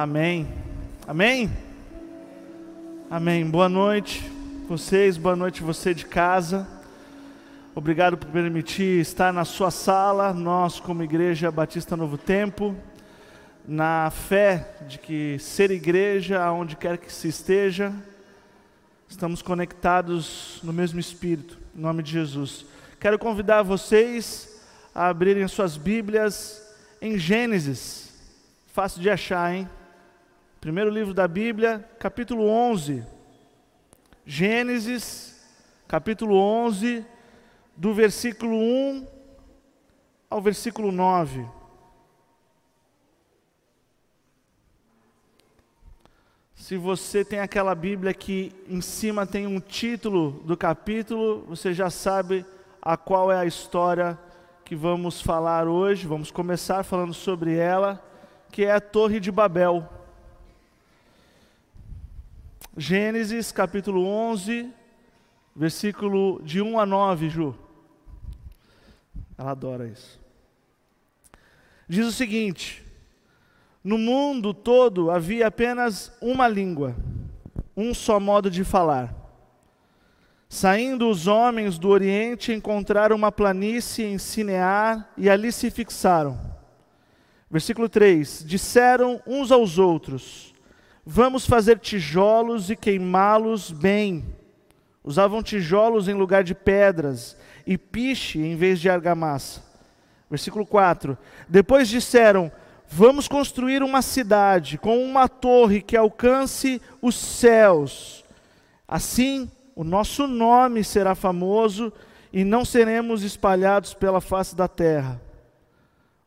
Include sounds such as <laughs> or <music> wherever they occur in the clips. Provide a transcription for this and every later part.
Amém. Amém? Amém. Boa noite, vocês, boa noite, você de casa. Obrigado por permitir estar na sua sala, nós, como Igreja Batista Novo Tempo, na fé de que ser igreja, aonde quer que se esteja, estamos conectados no mesmo Espírito, em nome de Jesus. Quero convidar vocês a abrirem suas Bíblias em Gênesis, fácil de achar, hein? Primeiro livro da Bíblia, capítulo 11. Gênesis, capítulo 11, do versículo 1 ao versículo 9. Se você tem aquela Bíblia que em cima tem um título do capítulo, você já sabe a qual é a história que vamos falar hoje. Vamos começar falando sobre ela, que é a Torre de Babel. Gênesis capítulo 11, versículo de 1 a 9, Ju. Ela adora isso. Diz o seguinte: No mundo todo havia apenas uma língua, um só modo de falar. Saindo os homens do Oriente, encontraram uma planície em Sinear e ali se fixaram. Versículo 3: Disseram uns aos outros: Vamos fazer tijolos e queimá-los bem. Usavam tijolos em lugar de pedras e piche em vez de argamassa. Versículo 4. Depois disseram: Vamos construir uma cidade com uma torre que alcance os céus. Assim, o nosso nome será famoso e não seremos espalhados pela face da terra.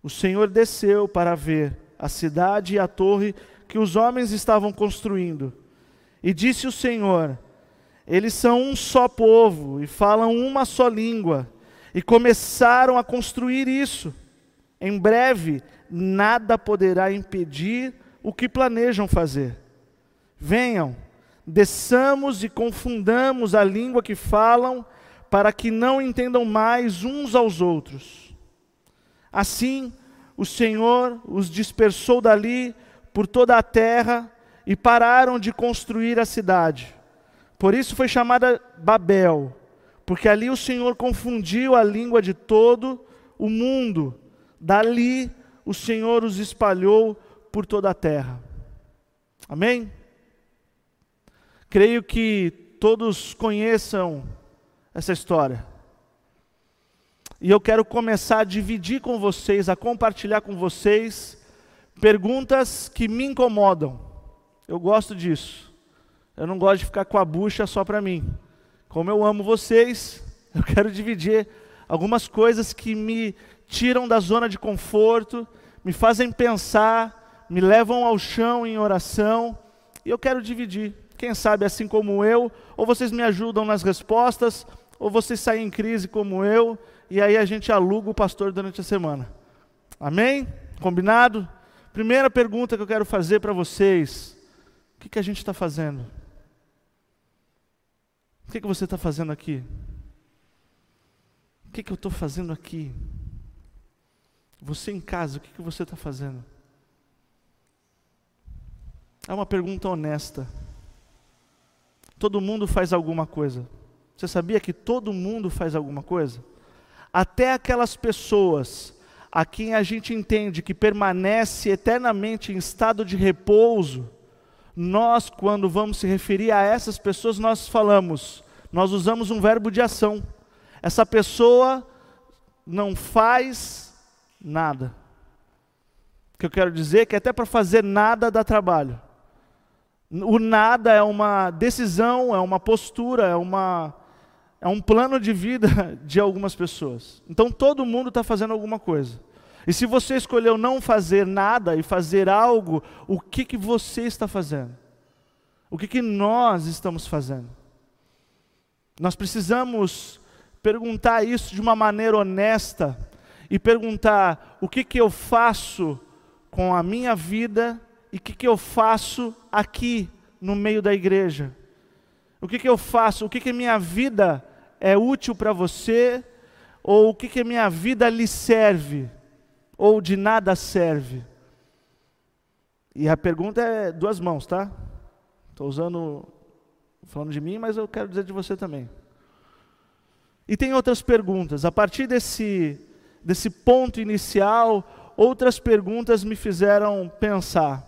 O Senhor desceu para ver a cidade e a torre que os homens estavam construindo. E disse o Senhor: Eles são um só povo e falam uma só língua. E começaram a construir isso. Em breve, nada poderá impedir o que planejam fazer. Venham, desçamos e confundamos a língua que falam, para que não entendam mais uns aos outros. Assim, o Senhor os dispersou dali por toda a terra e pararam de construir a cidade. Por isso foi chamada Babel, porque ali o Senhor confundiu a língua de todo o mundo. Dali o Senhor os espalhou por toda a terra. Amém? Creio que todos conheçam essa história. E eu quero começar a dividir com vocês, a compartilhar com vocês Perguntas que me incomodam. Eu gosto disso. Eu não gosto de ficar com a bucha só para mim. Como eu amo vocês, <laughs> eu quero dividir algumas coisas que me tiram da zona de conforto, me fazem pensar, me levam ao chão em oração, e eu quero dividir. Quem sabe assim como eu, ou vocês me ajudam nas respostas, ou vocês saem em crise como eu, e aí a gente aluga o pastor durante a semana. Amém? Combinado? Primeira pergunta que eu quero fazer para vocês: o que, que a gente está fazendo? O que, que você está fazendo aqui? O que, que eu estou fazendo aqui? Você em casa, o que, que você está fazendo? É uma pergunta honesta. Todo mundo faz alguma coisa. Você sabia que todo mundo faz alguma coisa? Até aquelas pessoas a quem a gente entende que permanece eternamente em estado de repouso, nós, quando vamos se referir a essas pessoas, nós falamos, nós usamos um verbo de ação. Essa pessoa não faz nada. O que eu quero dizer é que até para fazer nada dá trabalho. O nada é uma decisão, é uma postura, é uma é um plano de vida <laughs> de algumas pessoas. Então todo mundo está fazendo alguma coisa. E se você escolheu não fazer nada e fazer algo, o que, que você está fazendo? O que, que nós estamos fazendo? Nós precisamos perguntar isso de uma maneira honesta e perguntar o que, que eu faço com a minha vida e o que, que eu faço aqui no meio da igreja. O que, que eu faço? O que, que minha vida é útil para você, ou o que, que minha vida lhe serve, ou de nada serve. E a pergunta é duas mãos, tá? Estou usando, falando de mim, mas eu quero dizer de você também. E tem outras perguntas. A partir desse, desse ponto inicial, outras perguntas me fizeram pensar.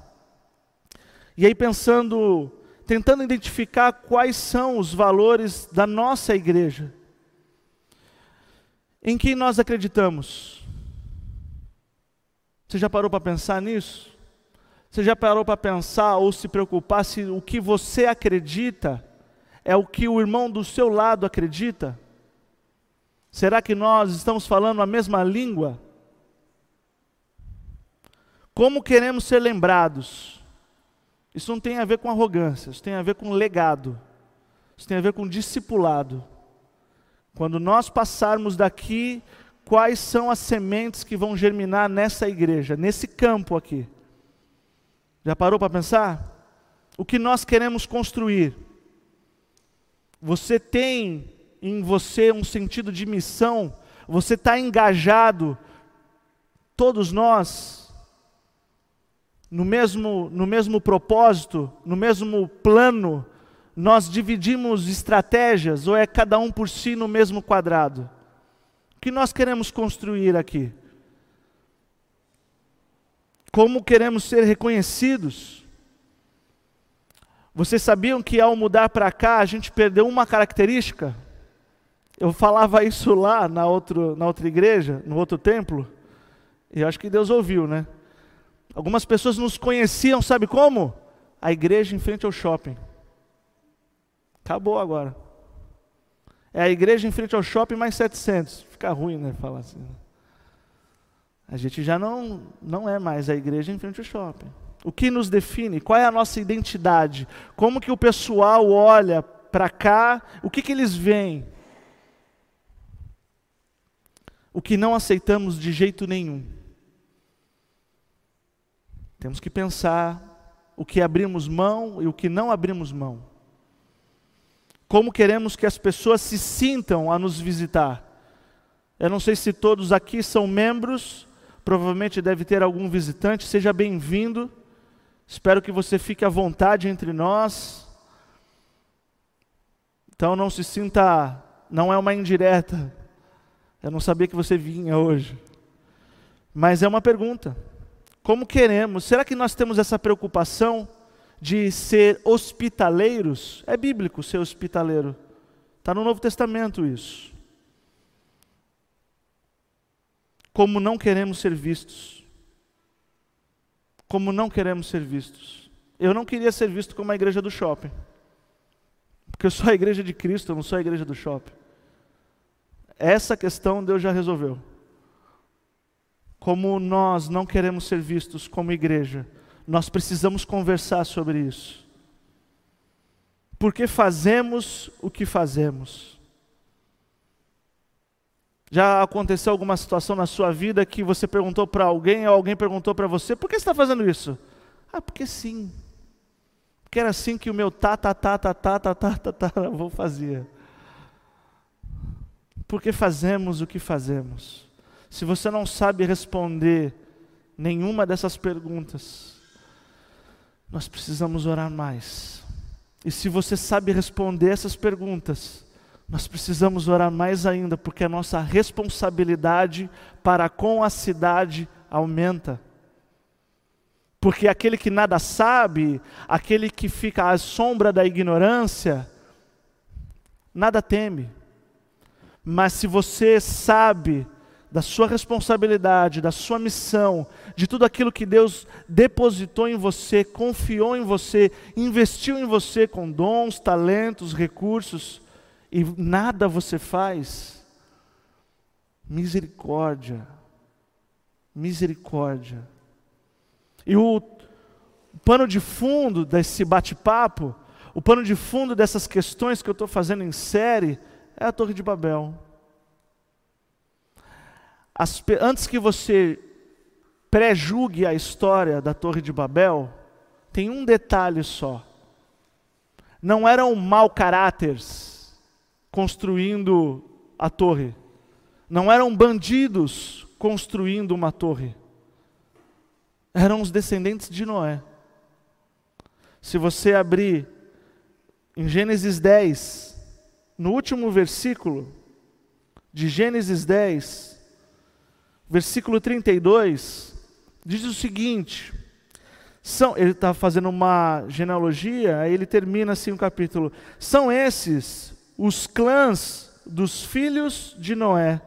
E aí, pensando, tentando identificar quais são os valores da nossa igreja. Em que nós acreditamos? Você já parou para pensar nisso? Você já parou para pensar ou se preocupar se o que você acredita é o que o irmão do seu lado acredita? Será que nós estamos falando a mesma língua? Como queremos ser lembrados? Isso não tem a ver com arrogância, isso tem a ver com legado, isso tem a ver com discipulado. Quando nós passarmos daqui, quais são as sementes que vão germinar nessa igreja, nesse campo aqui? Já parou para pensar? O que nós queremos construir? Você tem em você um sentido de missão? Você está engajado? Todos nós no mesmo, no mesmo propósito, no mesmo plano, nós dividimos estratégias ou é cada um por si no mesmo quadrado? O que nós queremos construir aqui? Como queremos ser reconhecidos? Vocês sabiam que ao mudar para cá a gente perdeu uma característica? Eu falava isso lá na, outro, na outra igreja, no outro templo, e acho que Deus ouviu, né? Algumas pessoas nos conheciam, sabe como? A igreja em frente ao shopping. Acabou agora. É a igreja em frente ao shopping mais 700. Fica ruim, né? Falar assim. Né? A gente já não, não é mais a igreja em frente ao shopping. O que nos define? Qual é a nossa identidade? Como que o pessoal olha para cá? O que, que eles veem? O que não aceitamos de jeito nenhum temos que pensar o que abrimos mão e o que não abrimos mão. Como queremos que as pessoas se sintam a nos visitar. Eu não sei se todos aqui são membros, provavelmente deve ter algum visitante, seja bem-vindo. Espero que você fique à vontade entre nós. Então não se sinta, não é uma indireta. Eu não sabia que você vinha hoje. Mas é uma pergunta. Como queremos? Será que nós temos essa preocupação de ser hospitaleiros? É bíblico ser hospitaleiro. Está no Novo Testamento isso. Como não queremos ser vistos. Como não queremos ser vistos. Eu não queria ser visto como a igreja do shopping. Porque eu sou a igreja de Cristo, eu não sou a igreja do shopping. Essa questão Deus já resolveu como nós não queremos ser vistos como igreja, nós precisamos conversar sobre isso. Porque fazemos o que fazemos. Já aconteceu alguma situação na sua vida que você perguntou para alguém ou alguém perguntou para você: por que você está fazendo isso? Ah, porque sim. Porque era assim que o meu tá, tá, tá, tá, tá, tá, tá, tá, tá, fazer. Porque fazemos o que fazemos. Se você não sabe responder nenhuma dessas perguntas, nós precisamos orar mais. E se você sabe responder essas perguntas, nós precisamos orar mais ainda, porque a nossa responsabilidade para com a cidade aumenta. Porque aquele que nada sabe, aquele que fica à sombra da ignorância, nada teme. Mas se você sabe da sua responsabilidade, da sua missão, de tudo aquilo que Deus depositou em você, confiou em você, investiu em você com dons, talentos, recursos, e nada você faz. Misericórdia. Misericórdia. E o pano de fundo desse bate-papo, o pano de fundo dessas questões que eu estou fazendo em série, é a Torre de Babel. As, antes que você pré-julgue a história da Torre de Babel, tem um detalhe só. Não eram mau caráteres construindo a torre. Não eram bandidos construindo uma torre. Eram os descendentes de Noé. Se você abrir em Gênesis 10, no último versículo de Gênesis 10, versículo 32, diz o seguinte: são, ele está fazendo uma genealogia, aí ele termina assim o capítulo. São esses os clãs dos filhos de Noé.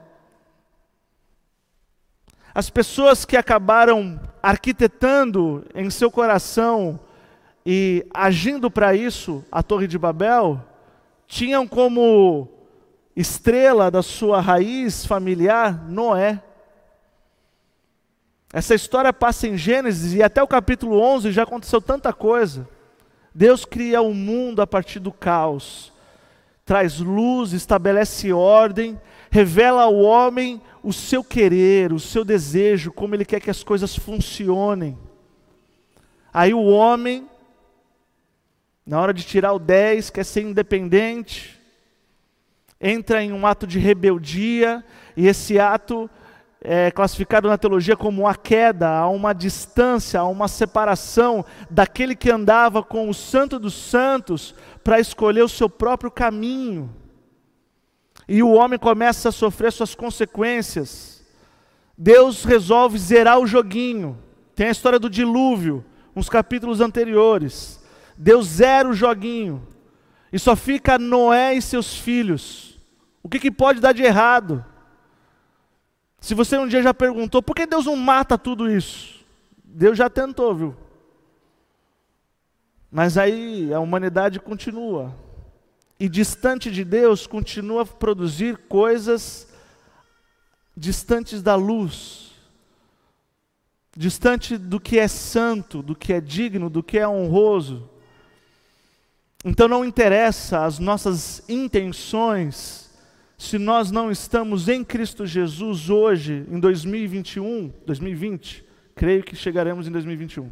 As pessoas que acabaram arquitetando em seu coração e agindo para isso a Torre de Babel, tinham como estrela da sua raiz familiar Noé. Essa história passa em Gênesis e até o capítulo 11 já aconteceu tanta coisa. Deus cria o mundo a partir do caos, traz luz, estabelece ordem, revela ao homem o seu querer, o seu desejo, como ele quer que as coisas funcionem. Aí o homem, na hora de tirar o 10, quer ser independente, entra em um ato de rebeldia, e esse ato é classificado na teologia como a queda, há uma distância, há uma separação daquele que andava com o Santo dos Santos para escolher o seu próprio caminho. E o homem começa a sofrer suas consequências. Deus resolve zerar o joguinho. Tem a história do dilúvio, uns capítulos anteriores. Deus zera o joguinho. E só fica Noé e seus filhos. O que, que pode dar de errado? Se você um dia já perguntou, por que Deus não mata tudo isso? Deus já tentou, viu? Mas aí a humanidade continua. E distante de Deus, continua a produzir coisas distantes da luz, distante do que é santo, do que é digno, do que é honroso. Então não interessa as nossas intenções, se nós não estamos em Cristo Jesus hoje, em 2021, 2020, creio que chegaremos em 2021.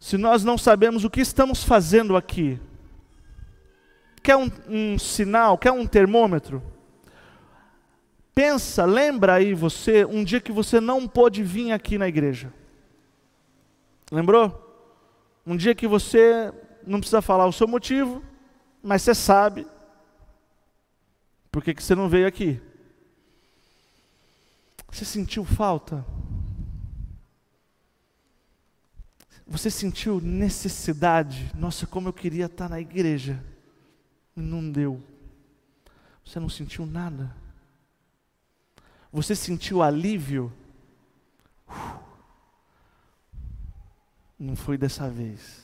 Se nós não sabemos o que estamos fazendo aqui, quer um, um sinal, quer um termômetro? Pensa, lembra aí você, um dia que você não pôde vir aqui na igreja. Lembrou? Um dia que você não precisa falar o seu motivo, mas você sabe por que, que você não veio aqui? Você sentiu falta? Você sentiu necessidade? Nossa, como eu queria estar na igreja. Não deu. Você não sentiu nada? Você sentiu alívio? Não foi dessa vez.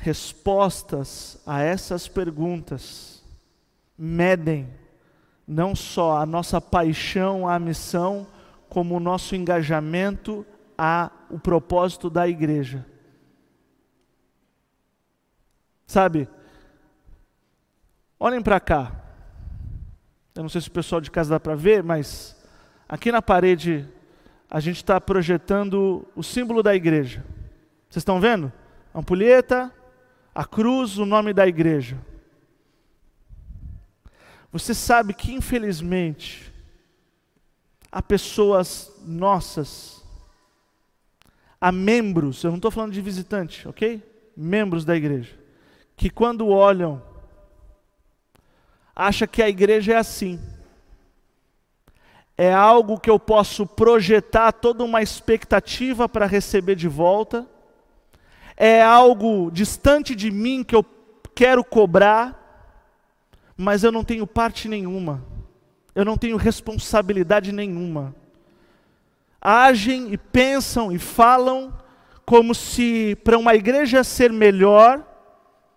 Respostas a essas perguntas medem não só a nossa paixão à missão, como o nosso engajamento a o propósito da igreja. Sabe? Olhem para cá. Eu não sei se o pessoal de casa dá para ver, mas aqui na parede a gente está projetando o símbolo da igreja. Vocês estão vendo? Ampulheta, a cruz, o nome da igreja. Você sabe que, infelizmente, há pessoas nossas, há membros, eu não estou falando de visitante, ok? Membros da igreja, que quando olham, acha que a igreja é assim. É algo que eu posso projetar toda uma expectativa para receber de volta é algo distante de mim que eu quero cobrar, mas eu não tenho parte nenhuma, eu não tenho responsabilidade nenhuma. Agem e pensam e falam como se para uma igreja ser melhor,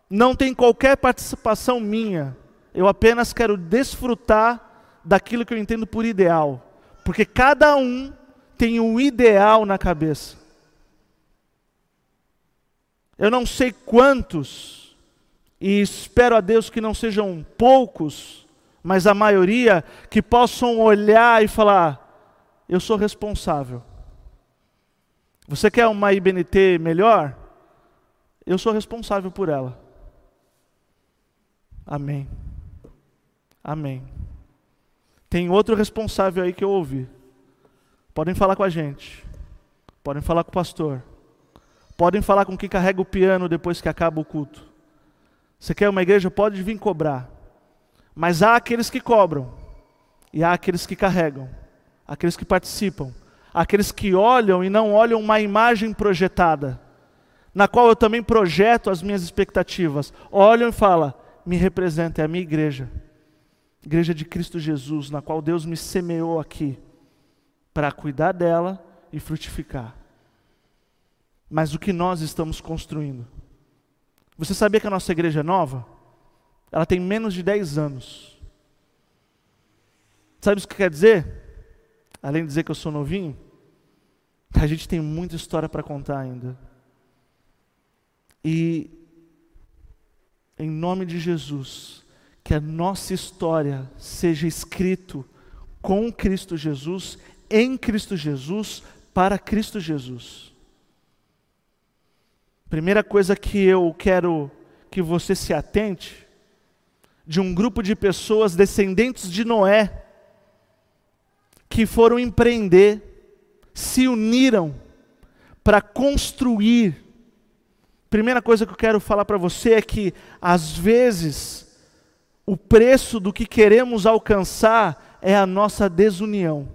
não tem qualquer participação minha, eu apenas quero desfrutar daquilo que eu entendo por ideal, porque cada um tem um ideal na cabeça. Eu não sei quantos, e espero a Deus que não sejam poucos, mas a maioria que possam olhar e falar: eu sou responsável. Você quer uma IBNT melhor? Eu sou responsável por ela. Amém. Amém. Tem outro responsável aí que eu ouvi. Podem falar com a gente. podem falar com o pastor, podem falar com quem carrega o piano depois que acaba o culto. Você quer uma igreja? Pode vir cobrar. Mas há aqueles que cobram, e há aqueles que carregam, aqueles que participam, aqueles que olham e não olham uma imagem projetada, na qual eu também projeto as minhas expectativas. Olham e falam: me representa, é a minha igreja, igreja de Cristo Jesus, na qual Deus me semeou aqui, para cuidar dela e frutificar. Mas o que nós estamos construindo? Você sabia que a nossa igreja é nova? Ela tem menos de 10 anos. Sabe o que quer dizer? Além de dizer que eu sou novinho, a gente tem muita história para contar ainda. E, em nome de Jesus, que a nossa história seja escrito com Cristo Jesus, em Cristo Jesus, para Cristo Jesus. Primeira coisa que eu quero que você se atente, de um grupo de pessoas descendentes de Noé, que foram empreender, se uniram para construir Primeira coisa que eu quero falar para você é que, às vezes, o preço do que queremos alcançar é a nossa desunião.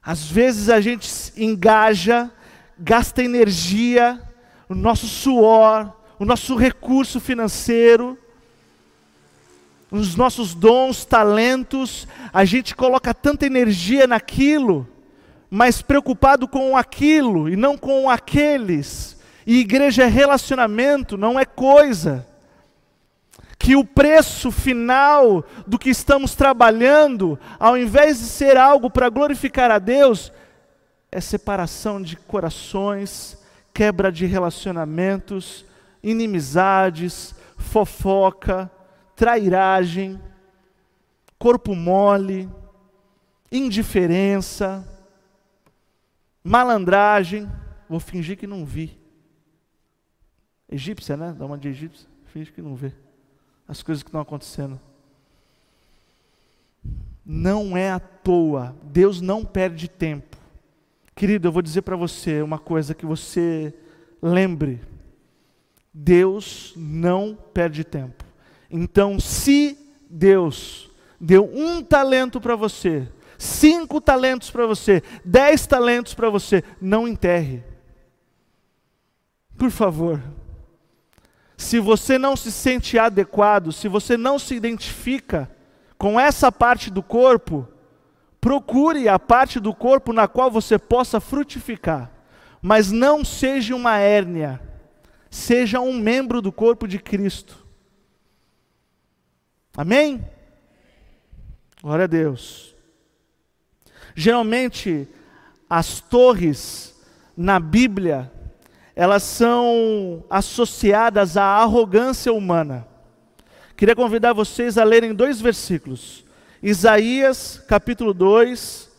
Às vezes a gente engaja, gasta energia, o nosso suor, o nosso recurso financeiro, os nossos dons, talentos, a gente coloca tanta energia naquilo mas preocupado com aquilo e não com aqueles. E igreja é relacionamento, não é coisa. Que o preço final do que estamos trabalhando, ao invés de ser algo para glorificar a Deus, é separação de corações, quebra de relacionamentos, inimizades, fofoca, trairagem, corpo mole, indiferença malandragem, vou fingir que não vi. Egípcia, né? Dá uma de egípcia, finge que não vê. As coisas que estão acontecendo. Não é à toa, Deus não perde tempo. Querido, eu vou dizer para você uma coisa que você lembre. Deus não perde tempo. Então, se Deus deu um talento para você, cinco talentos para você, dez talentos para você, não enterre. Por favor. Se você não se sente adequado, se você não se identifica com essa parte do corpo, procure a parte do corpo na qual você possa frutificar. Mas não seja uma hérnia, seja um membro do corpo de Cristo. Amém? Glória a Deus. Geralmente, as torres na Bíblia, elas são associadas à arrogância humana. Queria convidar vocês a lerem dois versículos. Isaías, capítulo 2,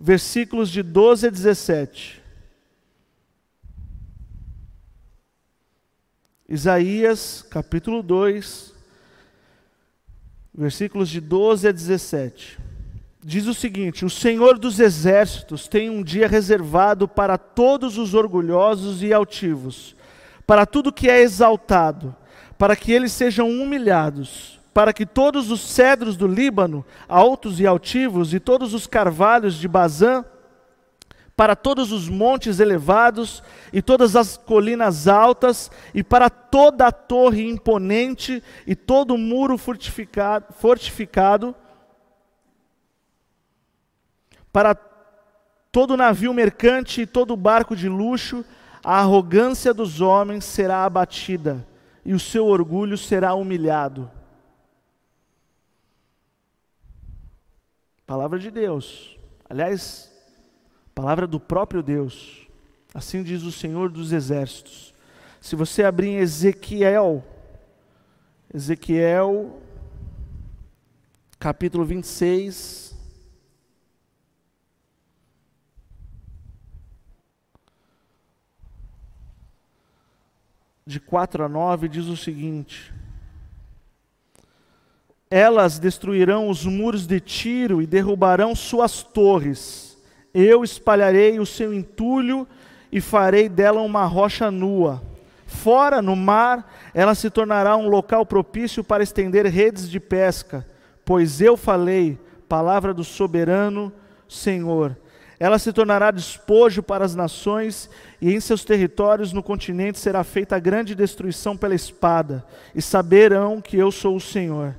versículos de 12 a 17. Isaías, capítulo 2, versículos de 12 a 17 diz o seguinte: O Senhor dos exércitos tem um dia reservado para todos os orgulhosos e altivos, para tudo que é exaltado, para que eles sejam humilhados, para que todos os cedros do Líbano, altos e altivos, e todos os carvalhos de Bazã, para todos os montes elevados e todas as colinas altas, e para toda a torre imponente e todo o muro fortificado, fortificado para todo navio mercante e todo barco de luxo, a arrogância dos homens será abatida e o seu orgulho será humilhado. Palavra de Deus. Aliás, palavra do próprio Deus. Assim diz o Senhor dos Exércitos. Se você abrir em Ezequiel, Ezequiel, capítulo 26, de 4 a 9 diz o seguinte: Elas destruirão os muros de Tiro e derrubarão suas torres. Eu espalharei o seu entulho e farei dela uma rocha nua. Fora, no mar, ela se tornará um local propício para estender redes de pesca, pois eu falei, palavra do soberano Senhor. Ela se tornará despojo para as nações, e em seus territórios no continente será feita grande destruição pela espada, e saberão que eu sou o Senhor.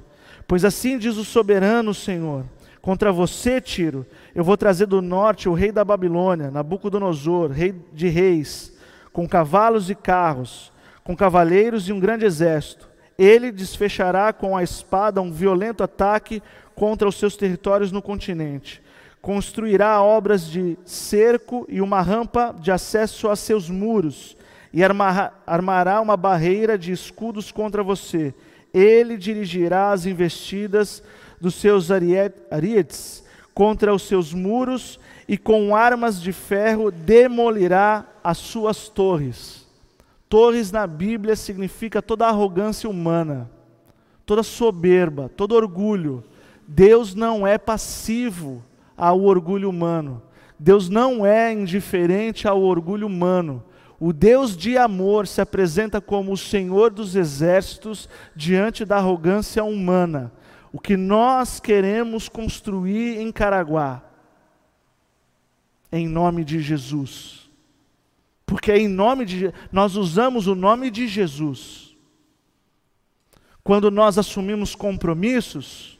Pois assim diz o soberano Senhor: contra você, Tiro, eu vou trazer do norte o rei da Babilônia, Nabucodonosor, rei de reis, com cavalos e carros, com cavaleiros e um grande exército. Ele desfechará com a espada um violento ataque contra os seus territórios no continente. Construirá obras de cerco e uma rampa de acesso a seus muros, e armará uma barreira de escudos contra você. Ele dirigirá as investidas dos seus arietes contra os seus muros e com armas de ferro demolirá as suas torres. Torres na Bíblia significa toda arrogância humana, toda soberba, todo orgulho. Deus não é passivo ao orgulho humano. Deus não é indiferente ao orgulho humano. O Deus de amor se apresenta como o Senhor dos exércitos diante da arrogância humana o que nós queremos construir em Caraguá, em nome de Jesus. Porque em nome de nós usamos o nome de Jesus. Quando nós assumimos compromissos,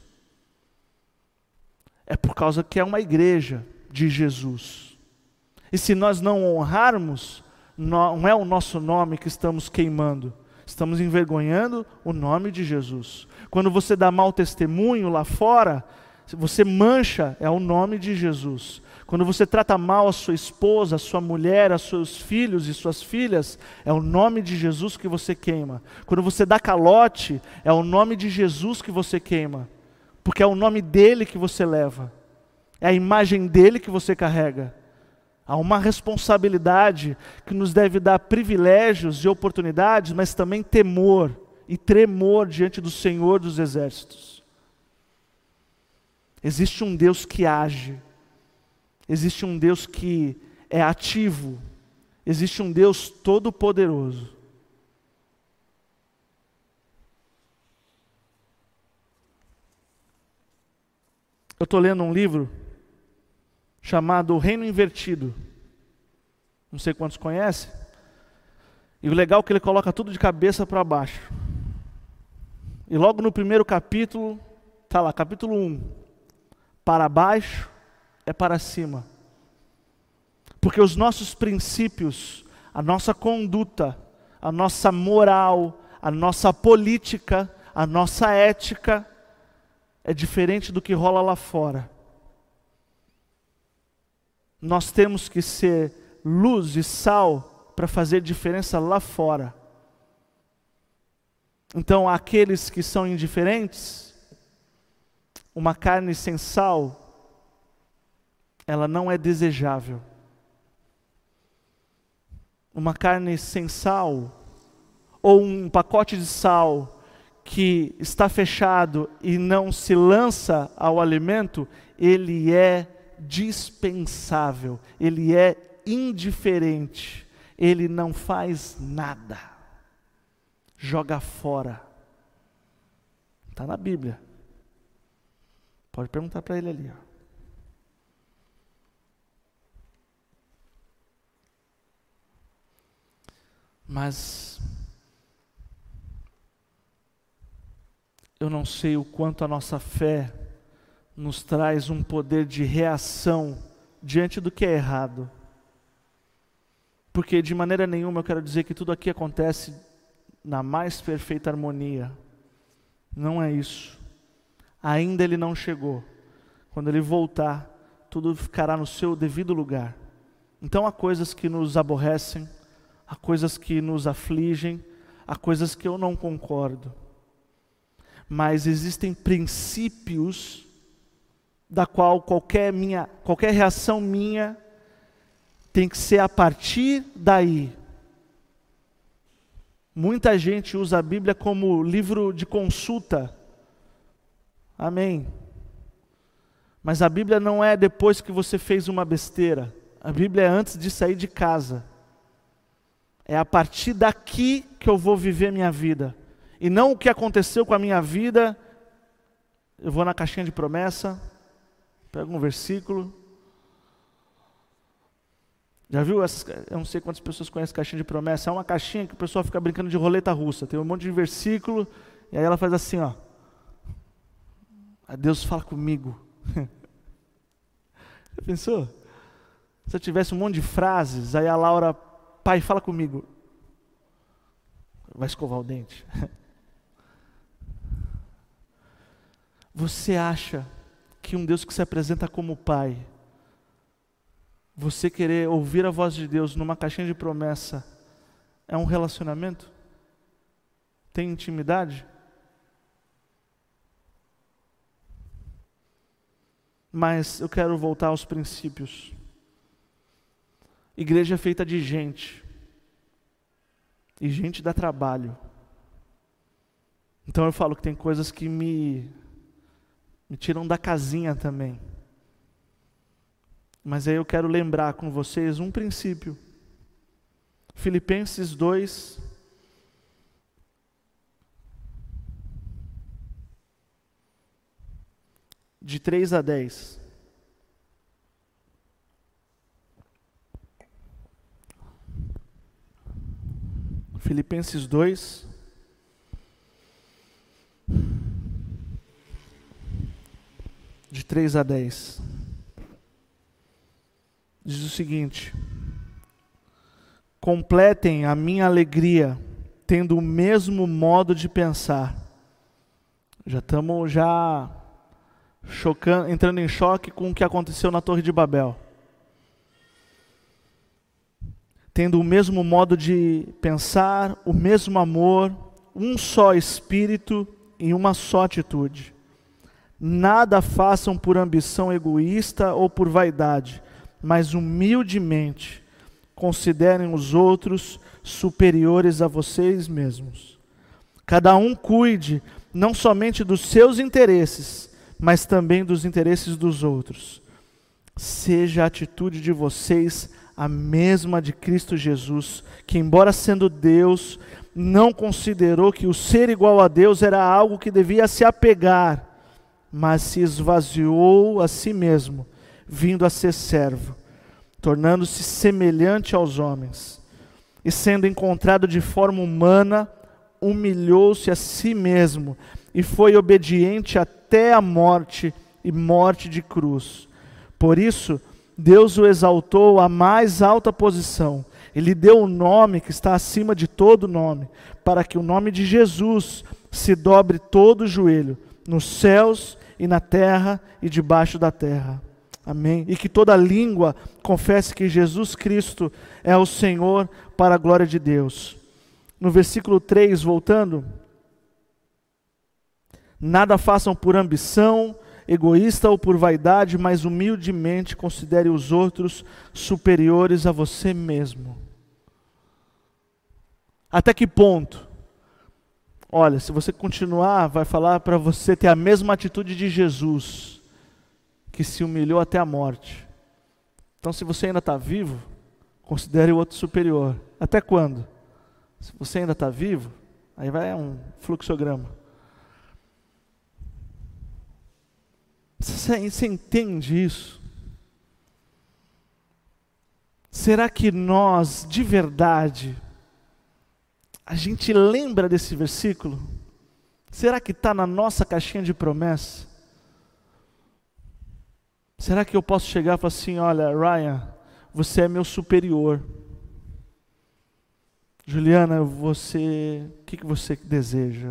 é por causa que é uma igreja de Jesus. E se nós não honrarmos, não é o nosso nome que estamos queimando, estamos envergonhando o nome de Jesus. Quando você dá mau testemunho lá fora, você mancha, é o nome de Jesus. Quando você trata mal a sua esposa, a sua mulher, a seus filhos e suas filhas, é o nome de Jesus que você queima. Quando você dá calote, é o nome de Jesus que você queima. Porque é o nome dele que você leva. É a imagem dele que você carrega. Há uma responsabilidade que nos deve dar privilégios e oportunidades, mas também temor e tremor diante do Senhor dos exércitos. Existe um Deus que age, existe um Deus que é ativo, existe um Deus todo-poderoso. Eu estou lendo um livro chamado Reino Invertido. Não sei quantos conhecem. E o legal é que ele coloca tudo de cabeça para baixo. E logo no primeiro capítulo, está lá, capítulo 1. Para baixo é para cima. Porque os nossos princípios, a nossa conduta, a nossa moral, a nossa política, a nossa ética é diferente do que rola lá fora. Nós temos que ser luz e sal para fazer diferença lá fora. Então, aqueles que são indiferentes, uma carne sem sal, ela não é desejável. Uma carne sem sal, ou um pacote de sal que está fechado e não se lança ao alimento, ele é dispensável, ele é indiferente, ele não faz nada joga fora. Está na Bíblia. Pode perguntar para ele ali. Ó. Mas eu não sei o quanto a nossa fé nos traz um poder de reação diante do que é errado. Porque de maneira nenhuma eu quero dizer que tudo aqui acontece na mais perfeita harmonia. Não é isso. Ainda ele não chegou. Quando ele voltar, tudo ficará no seu devido lugar. Então há coisas que nos aborrecem, há coisas que nos afligem, há coisas que eu não concordo. Mas existem princípios da qual qualquer minha, qualquer reação minha tem que ser a partir daí, Muita gente usa a Bíblia como livro de consulta. Amém. Mas a Bíblia não é depois que você fez uma besteira. A Bíblia é antes de sair de casa. É a partir daqui que eu vou viver minha vida. E não o que aconteceu com a minha vida. Eu vou na caixinha de promessa, pego um versículo. Já viu essas, eu não sei quantas pessoas conhecem caixinha de promessa. É uma caixinha que o pessoal fica brincando de roleta russa. Tem um monte de versículo e aí ela faz assim, ó. Deus fala comigo. <laughs> Já pensou? Se eu tivesse um monte de frases, aí a Laura, pai, fala comigo. Vai escovar o dente. <laughs> Você acha que um Deus que se apresenta como Pai, você querer ouvir a voz de Deus numa caixinha de promessa, é um relacionamento? Tem intimidade? Mas eu quero voltar aos princípios. Igreja é feita de gente. E gente dá trabalho. Então eu falo que tem coisas que me, me tiram da casinha também. Mas aí eu quero lembrar com vocês um princípio. Filipenses 2, de 3 a 10. Filipenses 2. De 3 a 10. Diz o seguinte: Completem a minha alegria, tendo o mesmo modo de pensar. Já estamos já chocando, entrando em choque com o que aconteceu na Torre de Babel. Tendo o mesmo modo de pensar, o mesmo amor, um só espírito e uma só atitude. Nada façam por ambição egoísta ou por vaidade, mas humildemente considerem os outros superiores a vocês mesmos. Cada um cuide não somente dos seus interesses, mas também dos interesses dos outros. Seja a atitude de vocês a mesma de Cristo Jesus, que, embora sendo Deus, não considerou que o ser igual a Deus era algo que devia se apegar, mas se esvaziou a si mesmo, vindo a ser servo, tornando-se semelhante aos homens, e sendo encontrado de forma humana, humilhou-se a si mesmo e foi obediente até a morte e morte de cruz. Por isso, Deus o exaltou à mais alta posição. Ele deu o um nome que está acima de todo nome, para que o nome de Jesus se dobre todo o joelho, nos céus e na terra e debaixo da terra. Amém. E que toda língua confesse que Jesus Cristo é o Senhor para a glória de Deus. No versículo 3, voltando, Nada façam por ambição egoísta ou por vaidade, mas humildemente considere os outros superiores a você mesmo. Até que ponto? Olha, se você continuar, vai falar para você ter a mesma atitude de Jesus, que se humilhou até a morte. Então, se você ainda está vivo, considere o outro superior. Até quando? Se você ainda está vivo, aí vai um fluxograma. Você, você entende isso? Será que nós, de verdade, a gente lembra desse versículo? Será que está na nossa caixinha de promessa? Será que eu posso chegar e falar assim: olha, Ryan, você é meu superior. Juliana, você, o que, que você deseja?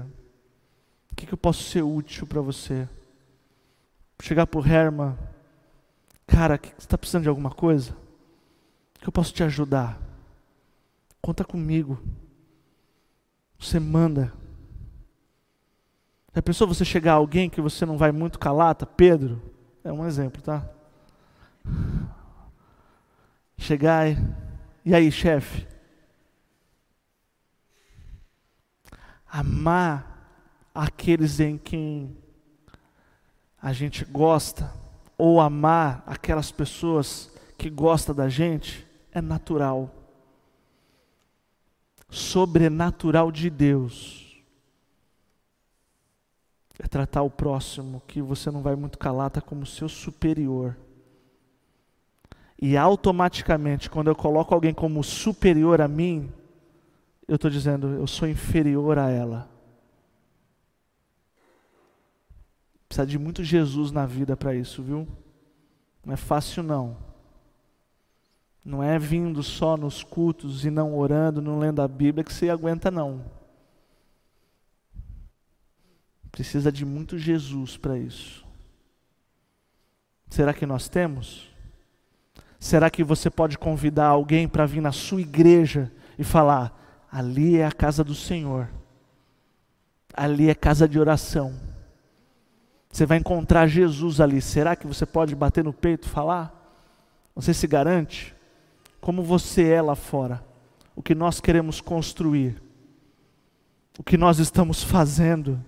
O que, que eu posso ser útil para você? chegar para o Herman, cara, você está precisando de alguma coisa? Que eu posso te ajudar? Conta comigo. Você manda. Já pensou você chegar a alguém que você não vai muito calata? Pedro, é um exemplo, tá? Chegar e, e aí, chefe? Amar aqueles em quem a gente gosta ou amar aquelas pessoas que gostam da gente é natural. Sobrenatural de Deus é tratar o próximo que você não vai muito calar, tá como seu superior. E automaticamente, quando eu coloco alguém como superior a mim, eu estou dizendo, eu sou inferior a ela. Precisa de muito Jesus na vida para isso, viu? Não é fácil não. Não é vindo só nos cultos e não orando, não lendo a Bíblia que você aguenta não. Precisa de muito Jesus para isso. Será que nós temos? Será que você pode convidar alguém para vir na sua igreja e falar: ali é a casa do Senhor, ali é casa de oração? Você vai encontrar Jesus ali. Será que você pode bater no peito e falar? Você se garante? Como você é lá fora? O que nós queremos construir? O que nós estamos fazendo?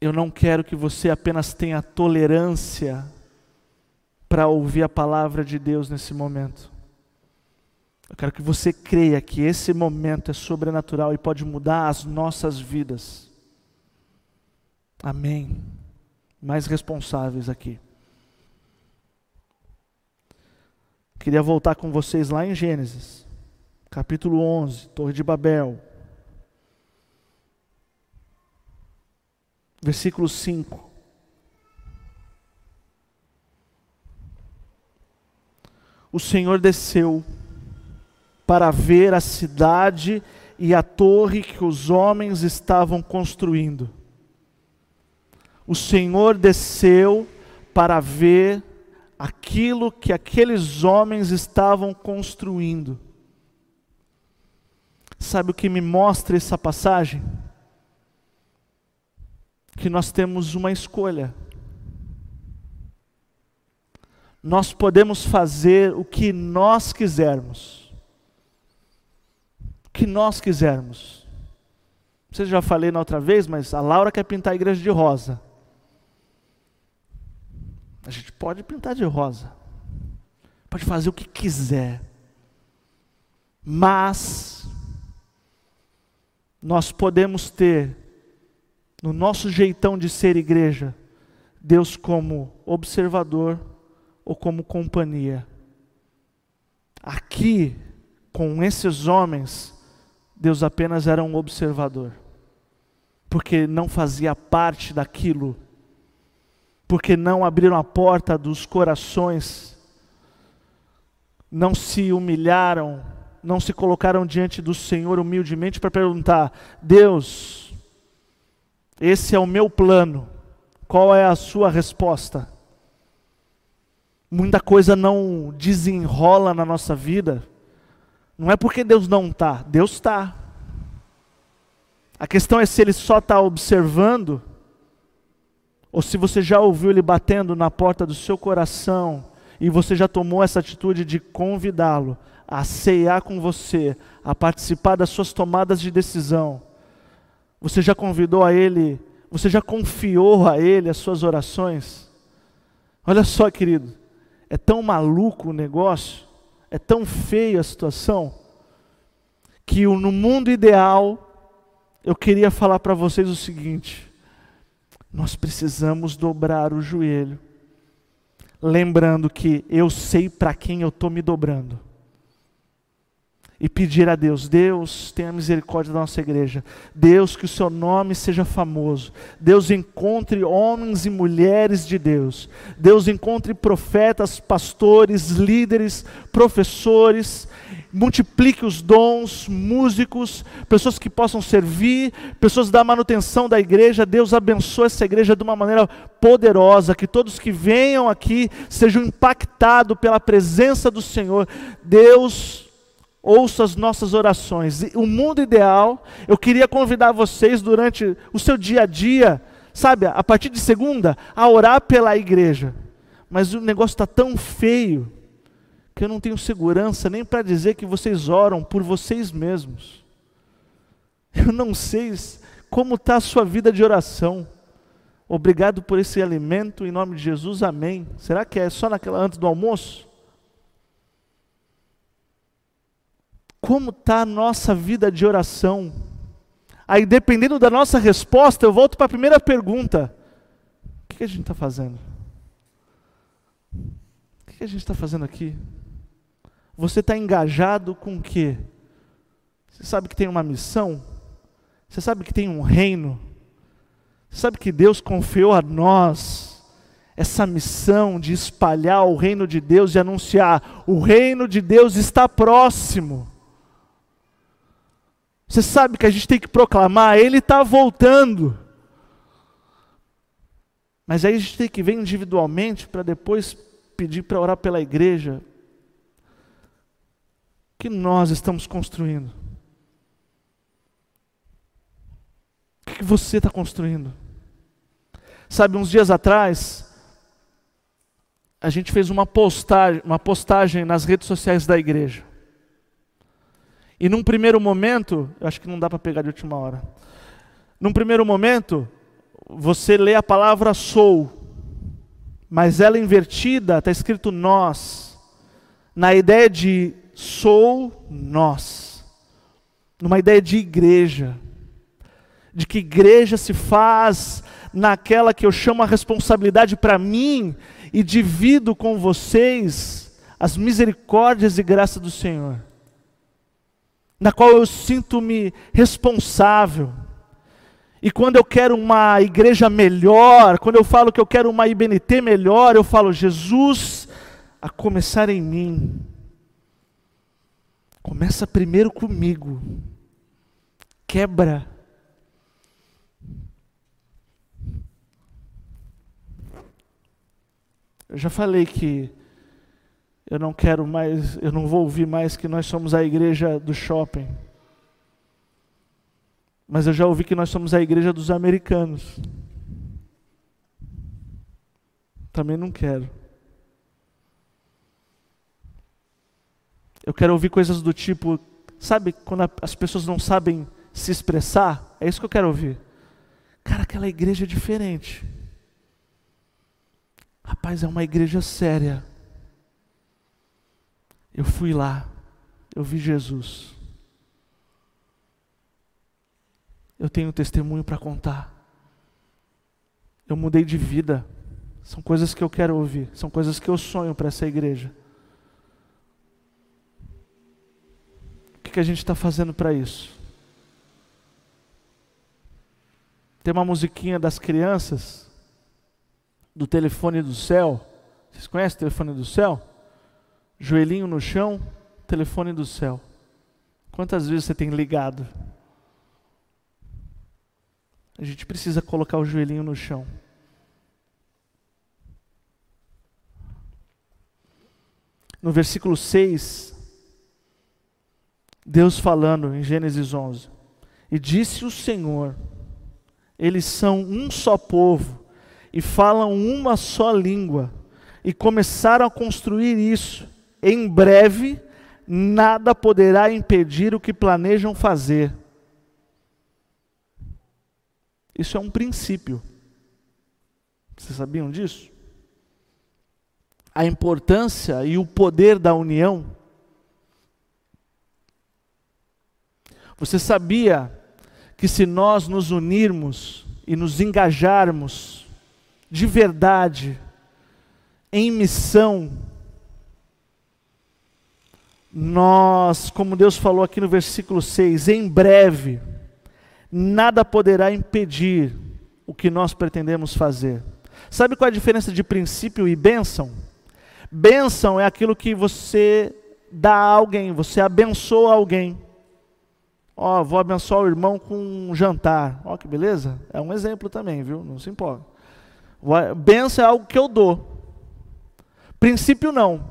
Eu não quero que você apenas tenha tolerância para ouvir a palavra de Deus nesse momento. Eu quero que você creia que esse momento é sobrenatural e pode mudar as nossas vidas. Amém. Mais responsáveis aqui. Queria voltar com vocês lá em Gênesis, capítulo 11, Torre de Babel. Versículo 5. O Senhor desceu para ver a cidade e a torre que os homens estavam construindo. O Senhor desceu para ver aquilo que aqueles homens estavam construindo. Sabe o que me mostra essa passagem? Que nós temos uma escolha. Nós podemos fazer o que nós quisermos que nós quisermos. Não sei se já falei na outra vez, mas a Laura quer pintar a igreja de rosa. A gente pode pintar de rosa. Pode fazer o que quiser. Mas nós podemos ter no nosso jeitão de ser igreja, Deus como observador ou como companhia. Aqui, com esses homens, Deus apenas era um observador, porque não fazia parte daquilo, porque não abriram a porta dos corações, não se humilharam, não se colocaram diante do Senhor humildemente para perguntar: Deus, esse é o meu plano, qual é a sua resposta? Muita coisa não desenrola na nossa vida não é porque Deus não está, Deus está. A questão é se ele só está observando, ou se você já ouviu ele batendo na porta do seu coração e você já tomou essa atitude de convidá-lo a ceiar com você, a participar das suas tomadas de decisão. Você já convidou a ele, você já confiou a ele as suas orações? Olha só, querido, é tão maluco o negócio é tão feia a situação que no mundo ideal eu queria falar para vocês o seguinte: nós precisamos dobrar o joelho, lembrando que eu sei para quem eu estou me dobrando e pedir a Deus: Deus, tenha misericórdia da nossa igreja. Deus, que o seu nome seja famoso. Deus, encontre homens e mulheres de Deus. Deus, encontre profetas, pastores, líderes, professores. Multiplique os dons, músicos, pessoas que possam servir, pessoas da manutenção da igreja. Deus abençoe essa igreja de uma maneira poderosa. Que todos que venham aqui sejam impactados pela presença do Senhor. Deus, ouça as nossas orações. O mundo ideal, eu queria convidar vocês durante o seu dia a dia, sabe, a partir de segunda, a orar pela igreja. Mas o negócio está tão feio que eu não tenho segurança nem para dizer que vocês oram por vocês mesmos. Eu não sei como está a sua vida de oração. Obrigado por esse alimento, em nome de Jesus, amém. Será que é só naquela antes do almoço? Como está a nossa vida de oração? Aí, dependendo da nossa resposta, eu volto para a primeira pergunta: o que a gente está fazendo? O que a gente está fazendo aqui? Você está engajado com o quê? Você sabe que tem uma missão? Você sabe que tem um reino? Você sabe que Deus confiou a nós essa missão de espalhar o reino de Deus e anunciar: o reino de Deus está próximo. Você sabe que a gente tem que proclamar, Ele está voltando. Mas aí a gente tem que ver individualmente para depois pedir para orar pela igreja. Que nós estamos construindo? O que você está construindo? Sabe, uns dias atrás, a gente fez uma postagem, uma postagem nas redes sociais da igreja. E num primeiro momento, acho que não dá para pegar de última hora. Num primeiro momento, você lê a palavra sou, mas ela invertida, está escrito nós, na ideia de sou nós, numa ideia de igreja, de que igreja se faz naquela que eu chamo a responsabilidade para mim e divido com vocês as misericórdias e graça do Senhor, na qual eu sinto-me responsável. E quando eu quero uma igreja melhor, quando eu falo que eu quero uma IBNT melhor, eu falo, Jesus, a começar em mim. Começa primeiro comigo. Quebra Eu já falei que eu não quero mais, eu não vou ouvir mais que nós somos a igreja do shopping. Mas eu já ouvi que nós somos a igreja dos americanos. Também não quero. Eu quero ouvir coisas do tipo, sabe, quando as pessoas não sabem se expressar? É isso que eu quero ouvir. Cara, aquela igreja é diferente. Rapaz, é uma igreja séria. Eu fui lá, eu vi Jesus. Eu tenho testemunho para contar. Eu mudei de vida. São coisas que eu quero ouvir, são coisas que eu sonho para essa igreja. Que, a gente está fazendo para isso? Tem uma musiquinha das crianças do telefone do céu. Vocês conhecem o telefone do céu? Joelhinho no chão, telefone do céu. Quantas vezes você tem ligado? A gente precisa colocar o joelhinho no chão. No versículo 6, Deus falando em Gênesis 11: E disse o Senhor: Eles são um só povo e falam uma só língua e começaram a construir isso. Em breve, nada poderá impedir o que planejam fazer. Isso é um princípio. Vocês sabiam disso? A importância e o poder da união. Você sabia que se nós nos unirmos e nos engajarmos de verdade, em missão, nós, como Deus falou aqui no versículo 6, em breve, nada poderá impedir o que nós pretendemos fazer. Sabe qual é a diferença de princípio e bênção? Bênção é aquilo que você dá a alguém, você abençoa alguém. Ó, vou abençoar o irmão com um jantar. Ó, que beleza? É um exemplo também, viu? Não se importa. Bênção é algo que eu dou. Princípio não.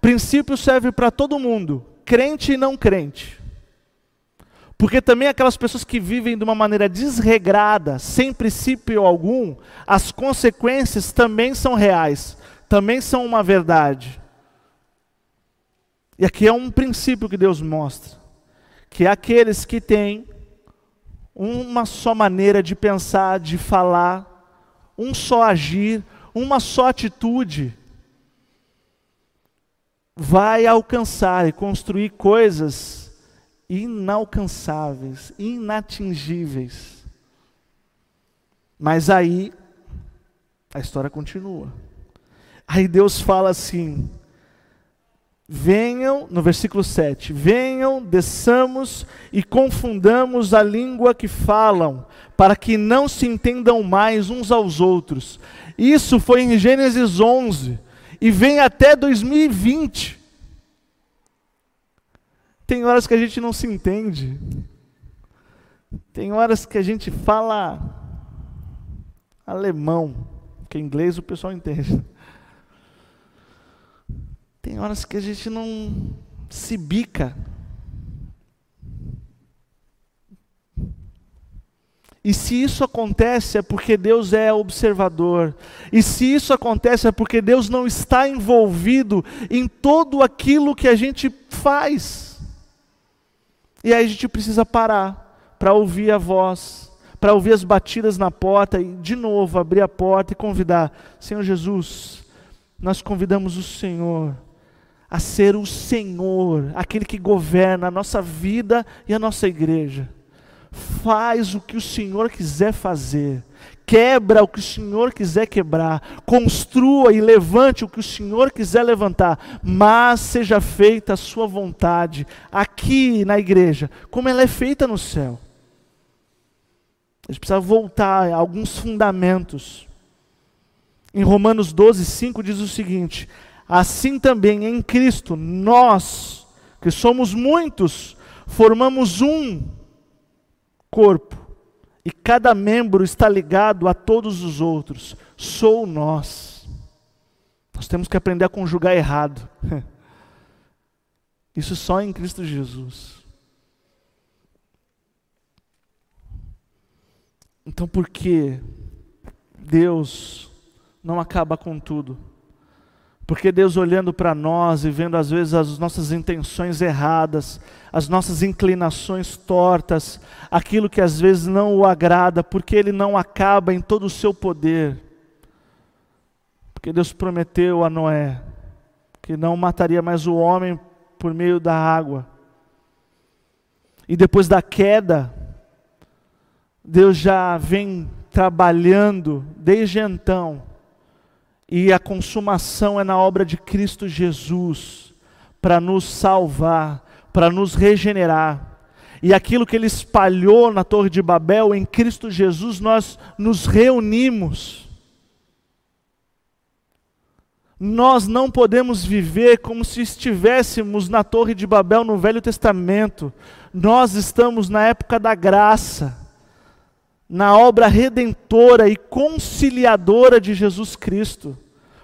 Princípio serve para todo mundo, crente e não crente. Porque também aquelas pessoas que vivem de uma maneira desregrada, sem princípio algum, as consequências também são reais, também são uma verdade. E aqui é um princípio que Deus mostra: que aqueles que têm uma só maneira de pensar, de falar, um só agir, uma só atitude, vai alcançar e construir coisas inalcançáveis, inatingíveis. Mas aí a história continua. Aí Deus fala assim: Venham, no versículo 7, venham, desçamos e confundamos a língua que falam, para que não se entendam mais uns aos outros. Isso foi em Gênesis 11 e vem até 2020. Tem horas que a gente não se entende. Tem horas que a gente fala alemão, que inglês o pessoal entende. Tem horas que a gente não se bica. E se isso acontece é porque Deus é observador. E se isso acontece é porque Deus não está envolvido em todo aquilo que a gente faz. E aí a gente precisa parar para ouvir a voz, para ouvir as batidas na porta e de novo abrir a porta e convidar: Senhor Jesus, nós convidamos o Senhor a ser o Senhor, aquele que governa a nossa vida e a nossa igreja. Faz o que o Senhor quiser fazer, quebra o que o Senhor quiser quebrar, construa e levante o que o Senhor quiser levantar, mas seja feita a sua vontade aqui na igreja, como ela é feita no céu. A gente precisa voltar a alguns fundamentos. Em Romanos 12, 5 diz o seguinte: assim também em Cristo, nós, que somos muitos, formamos um corpo, e cada membro está ligado a todos os outros. Sou nós. Nós temos que aprender a conjugar errado. <laughs> Isso só em Cristo Jesus. Então, por que Deus não acaba com tudo? Porque Deus olhando para nós e vendo às vezes as nossas intenções erradas, as nossas inclinações tortas, aquilo que às vezes não o agrada, porque Ele não acaba em todo o seu poder. Porque Deus prometeu a Noé que não mataria mais o homem por meio da água. E depois da queda, Deus já vem trabalhando desde então e a consumação é na obra de Cristo Jesus, para nos salvar, para nos regenerar. E aquilo que ele espalhou na Torre de Babel, em Cristo Jesus, nós nos reunimos. Nós não podemos viver como se estivéssemos na Torre de Babel no Velho Testamento. Nós estamos na época da graça na obra redentora e conciliadora de Jesus Cristo.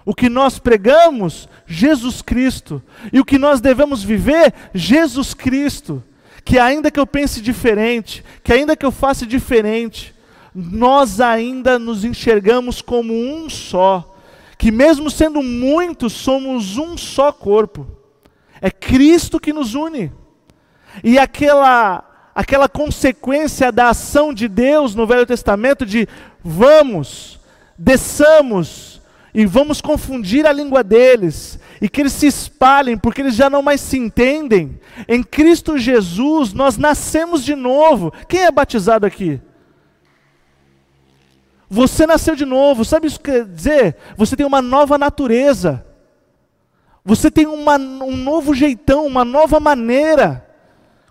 O que nós pregamos, Jesus Cristo. E o que nós devemos viver, Jesus Cristo. Que ainda que eu pense diferente, que ainda que eu faça diferente, nós ainda nos enxergamos como um só. Que mesmo sendo muitos, somos um só corpo. É Cristo que nos une. E aquela aquela consequência da ação de Deus no Velho Testamento de vamos, desçamos e vamos confundir a língua deles e que eles se espalhem porque eles já não mais se entendem. Em Cristo Jesus nós nascemos de novo. Quem é batizado aqui? Você nasceu de novo, sabe isso que quer dizer? Você tem uma nova natureza. Você tem uma, um novo jeitão, uma nova maneira.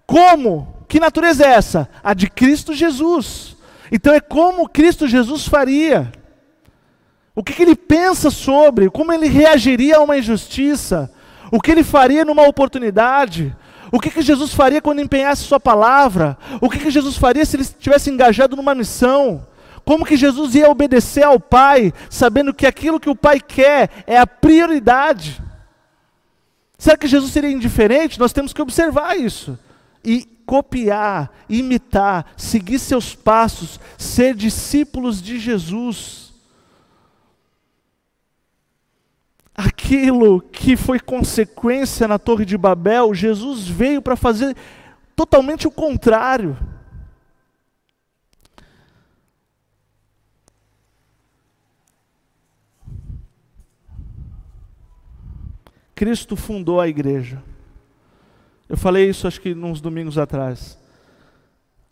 Como? Que natureza é essa? A de Cristo Jesus. Então é como Cristo Jesus faria. O que, que ele pensa sobre, como ele reagiria a uma injustiça, o que ele faria numa oportunidade, o que, que Jesus faria quando empenhasse sua palavra, o que, que Jesus faria se ele estivesse engajado numa missão, como que Jesus ia obedecer ao Pai, sabendo que aquilo que o Pai quer é a prioridade. Será que Jesus seria indiferente? Nós temos que observar isso. E copiar, imitar, seguir seus passos, ser discípulos de Jesus. Aquilo que foi consequência na Torre de Babel, Jesus veio para fazer totalmente o contrário. Cristo fundou a igreja. Eu falei isso acho que uns domingos atrás.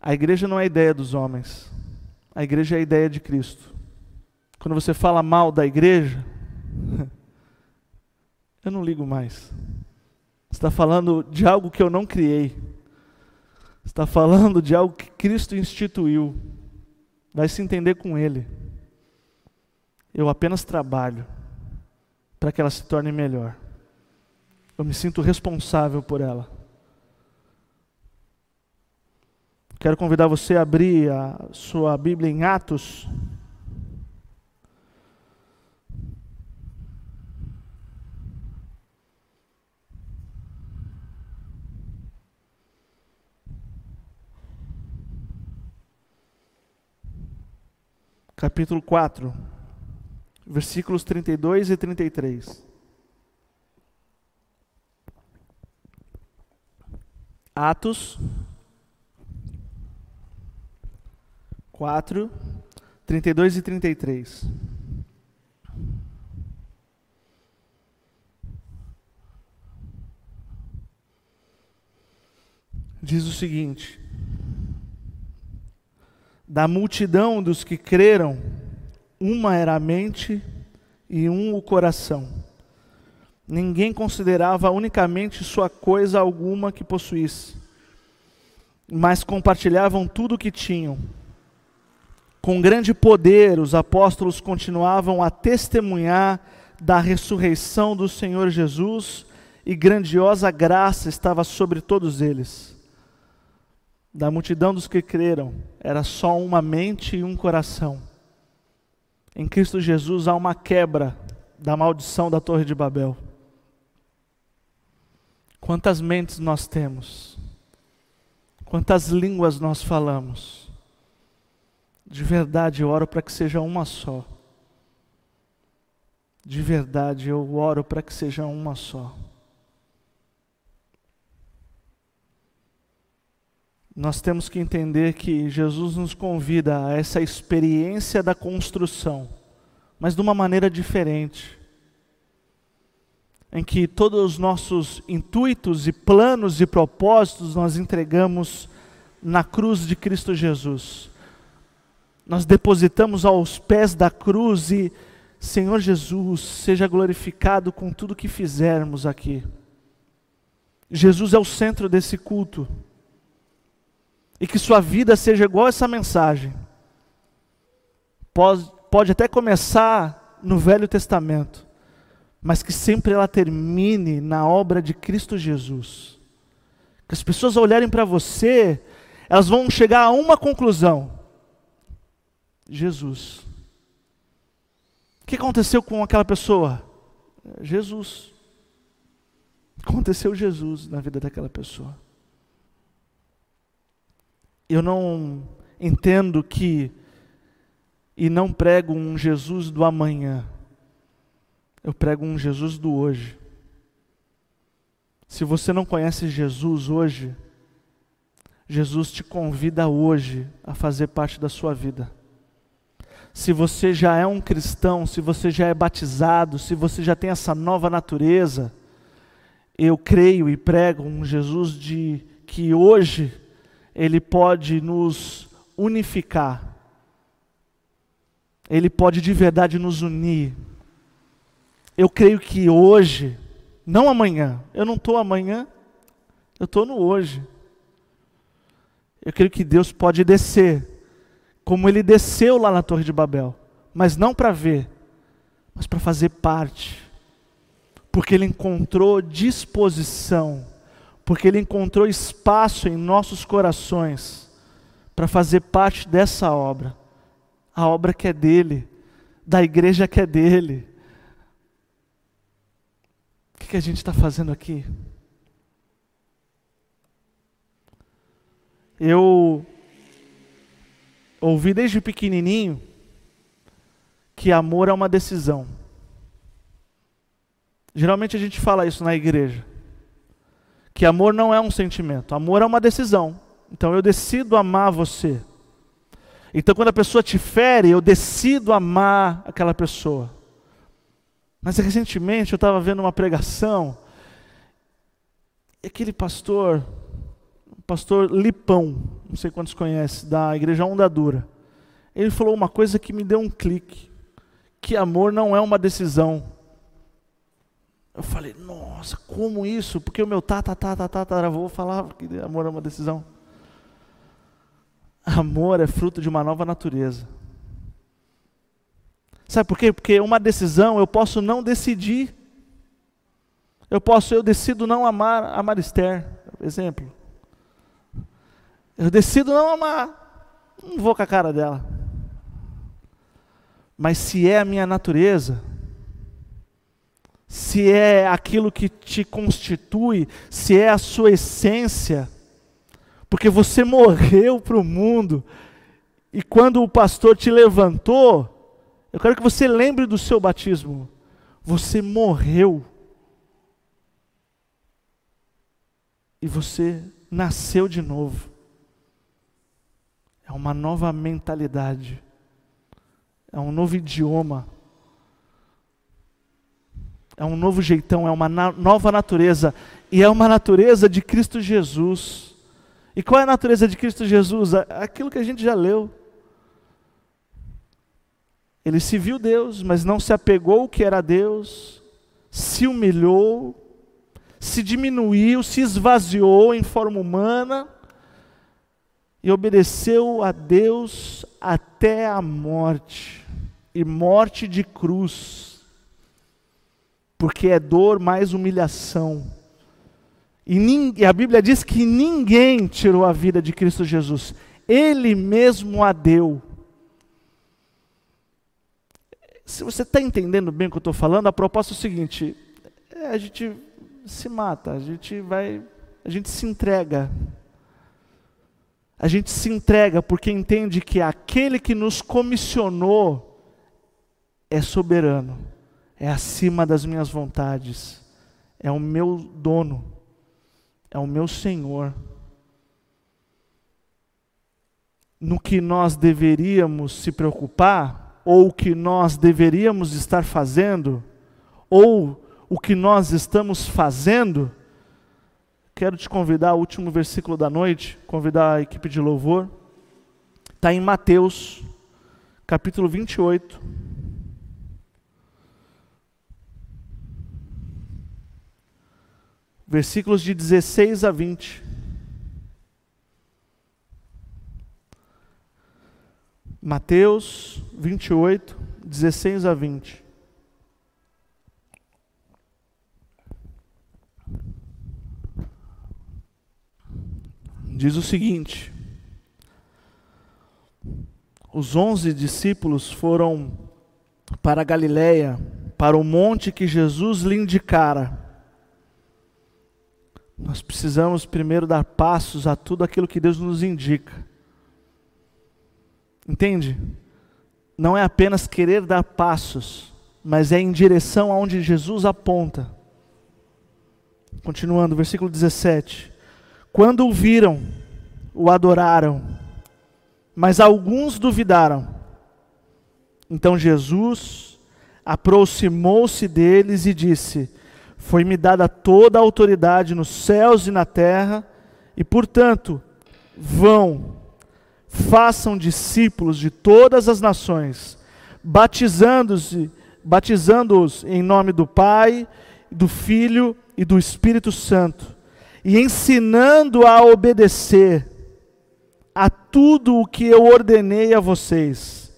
A igreja não é a ideia dos homens. A igreja é a ideia de Cristo. Quando você fala mal da igreja, <laughs> eu não ligo mais. Você está falando de algo que eu não criei. Está falando de algo que Cristo instituiu. Vai se entender com Ele. Eu apenas trabalho para que ela se torne melhor. Eu me sinto responsável por ela. Quero convidar você a abrir a sua Bíblia em Atos. Capítulo 4, versículos 32 e 33. Atos 4, 32 e 33. Diz o seguinte: Da multidão dos que creram, uma era a mente e um o coração. Ninguém considerava unicamente sua coisa alguma que possuísse, mas compartilhavam tudo o que tinham. Com grande poder, os apóstolos continuavam a testemunhar da ressurreição do Senhor Jesus e grandiosa graça estava sobre todos eles. Da multidão dos que creram, era só uma mente e um coração. Em Cristo Jesus há uma quebra da maldição da Torre de Babel. Quantas mentes nós temos? Quantas línguas nós falamos? De verdade, eu oro para que seja uma só. De verdade, eu oro para que seja uma só. Nós temos que entender que Jesus nos convida a essa experiência da construção, mas de uma maneira diferente. Em que todos os nossos intuitos e planos e propósitos nós entregamos na cruz de Cristo Jesus nós depositamos aos pés da cruz e, Senhor Jesus, seja glorificado com tudo que fizermos aqui. Jesus é o centro desse culto. E que sua vida seja igual a essa mensagem. Pode, pode até começar no Velho Testamento, mas que sempre ela termine na obra de Cristo Jesus. Que as pessoas olharem para você, elas vão chegar a uma conclusão Jesus. O que aconteceu com aquela pessoa? Jesus. Aconteceu Jesus na vida daquela pessoa. Eu não entendo que e não prego um Jesus do amanhã. Eu prego um Jesus do hoje. Se você não conhece Jesus hoje, Jesus te convida hoje a fazer parte da sua vida se você já é um cristão, se você já é batizado, se você já tem essa nova natureza, eu creio e prego um Jesus de que hoje ele pode nos unificar. Ele pode de verdade nos unir. Eu creio que hoje, não amanhã, eu não estou amanhã, eu estou no hoje. Eu creio que Deus pode descer como ele desceu lá na Torre de Babel, mas não para ver, mas para fazer parte, porque ele encontrou disposição, porque ele encontrou espaço em nossos corações para fazer parte dessa obra, a obra que é dele, da igreja que é dele. O que, que a gente está fazendo aqui? Eu ouvi desde pequenininho que amor é uma decisão. Geralmente a gente fala isso na igreja. Que amor não é um sentimento, amor é uma decisão. Então eu decido amar você. Então quando a pessoa te fere, eu decido amar aquela pessoa. Mas recentemente eu estava vendo uma pregação, e aquele pastor, pastor Lipão, não sei quantos conhecem, da Igreja Onda Dura, ele falou uma coisa que me deu um clique, que amor não é uma decisão. Eu falei, nossa, como isso? Porque o meu tata, tata, tataravô falava que amor é uma decisão. Amor é fruto de uma nova natureza. Sabe por quê? Porque uma decisão eu posso não decidir. Eu posso, eu decido não amar a Marister, exemplo. Eu decido não amar. Não vou com a cara dela. Mas se é a minha natureza, se é aquilo que te constitui, se é a sua essência, porque você <laughs> morreu para o mundo, e quando o pastor te levantou, eu quero que você lembre do seu batismo. Você morreu. E você nasceu de novo. É uma nova mentalidade. É um novo idioma. É um novo jeitão, é uma na nova natureza. E é uma natureza de Cristo Jesus. E qual é a natureza de Cristo Jesus? Aquilo que a gente já leu. Ele se viu Deus, mas não se apegou ao que era Deus, se humilhou, se diminuiu, se esvaziou em forma humana e obedeceu a Deus até a morte e morte de cruz, porque é dor mais humilhação. E, a Bíblia diz que ninguém tirou a vida de Cristo Jesus, Ele mesmo a deu se você está entendendo bem o que eu estou falando, a proposta é o seguinte: é, a gente se mata, a gente vai, a gente se entrega. A gente se entrega porque entende que aquele que nos comissionou é soberano, é acima das minhas vontades, é o meu dono, é o meu Senhor. No que nós deveríamos se preocupar ou o que nós deveríamos estar fazendo, ou o que nós estamos fazendo, quero te convidar, o último versículo da noite, convidar a equipe de louvor, está em Mateus, capítulo 28. Versículos de 16 a 20. Mateus 28, 16 a 20. Diz o seguinte: Os onze discípulos foram para a Galiléia, para o monte que Jesus lhe indicara. Nós precisamos primeiro dar passos a tudo aquilo que Deus nos indica. Entende? Não é apenas querer dar passos, mas é em direção aonde Jesus aponta. Continuando, versículo 17. Quando o viram, o adoraram, mas alguns duvidaram. Então Jesus aproximou-se deles e disse: Foi-me dada toda a autoridade nos céus e na terra, e portanto, vão façam discípulos de todas as nações, batizando-os batizando em nome do Pai, do Filho e do Espírito Santo, e ensinando a obedecer a tudo o que eu ordenei a vocês.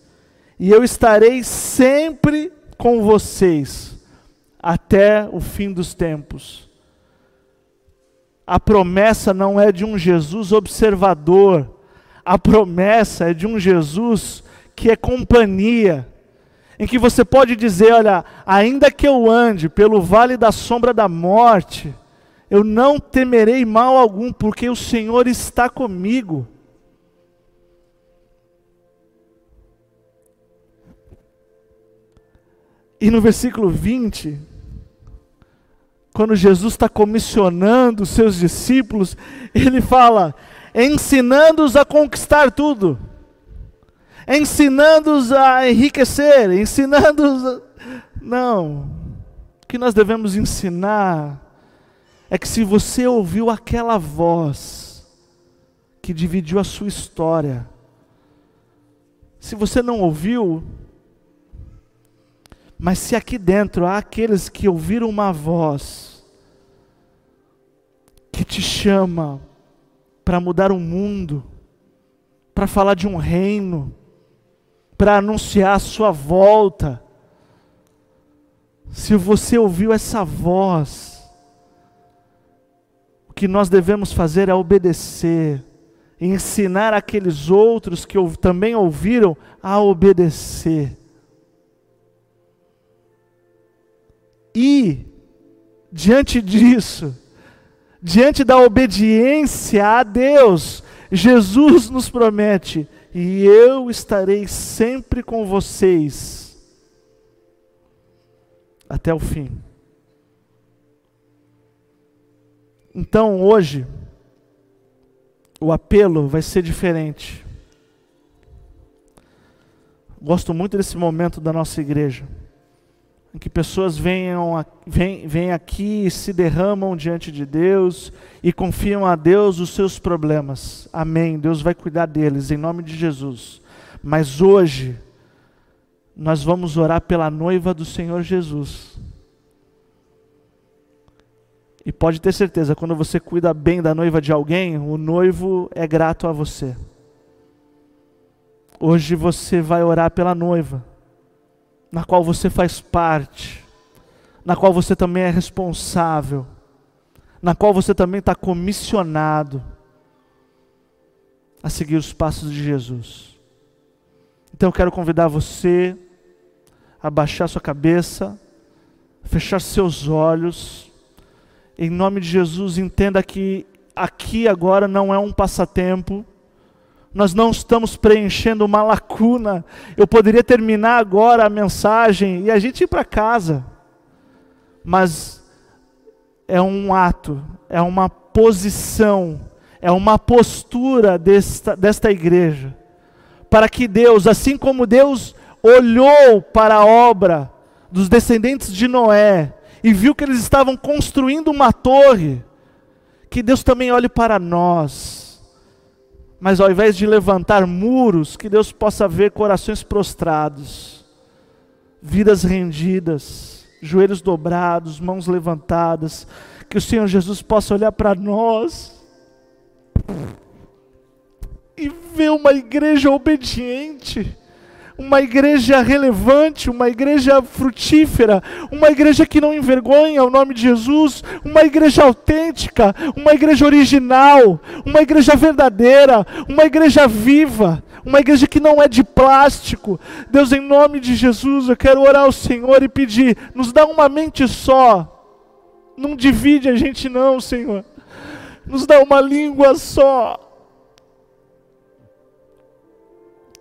E eu estarei sempre com vocês até o fim dos tempos. A promessa não é de um Jesus observador, a promessa é de um Jesus que é companhia, em que você pode dizer: olha, ainda que eu ande pelo vale da sombra da morte, eu não temerei mal algum, porque o Senhor está comigo. E no versículo 20, quando Jesus está comissionando os seus discípulos, ele fala: ensinando-os a conquistar tudo, ensinando-os a enriquecer, ensinando-os. A... Não. O que nós devemos ensinar é que se você ouviu aquela voz que dividiu a sua história, se você não ouviu, mas se aqui dentro há aqueles que ouviram uma voz que te chama para mudar o mundo, para falar de um reino, para anunciar a sua volta, se você ouviu essa voz, que nós devemos fazer é obedecer, ensinar aqueles outros que também ouviram a obedecer. E, diante disso, diante da obediência a Deus, Jesus nos promete: e eu estarei sempre com vocês até o fim. Então hoje, o apelo vai ser diferente. Gosto muito desse momento da nossa igreja, em que pessoas venham, vêm, vêm aqui e se derramam diante de Deus e confiam a Deus os seus problemas. Amém. Deus vai cuidar deles, em nome de Jesus. Mas hoje, nós vamos orar pela noiva do Senhor Jesus. E pode ter certeza, quando você cuida bem da noiva de alguém, o noivo é grato a você. Hoje você vai orar pela noiva, na qual você faz parte, na qual você também é responsável, na qual você também está comissionado a seguir os passos de Jesus. Então eu quero convidar você abaixar sua cabeça, fechar seus olhos. Em nome de Jesus, entenda que aqui agora não é um passatempo. Nós não estamos preenchendo uma lacuna. Eu poderia terminar agora a mensagem e a gente ir para casa. Mas é um ato, é uma posição, é uma postura desta, desta igreja. Para que Deus, assim como Deus olhou para a obra dos descendentes de Noé e viu que eles estavam construindo uma torre, que Deus também olhe para nós. Mas ao invés de levantar muros, que Deus possa ver corações prostrados, vidas rendidas, joelhos dobrados, mãos levantadas, que o Senhor Jesus possa olhar para nós e ver uma igreja obediente uma igreja relevante, uma igreja frutífera, uma igreja que não envergonha o nome de Jesus, uma igreja autêntica, uma igreja original, uma igreja verdadeira, uma igreja viva, uma igreja que não é de plástico. Deus, em nome de Jesus, eu quero orar ao Senhor e pedir: nos dá uma mente só, não divide a gente, não, Senhor, nos dá uma língua só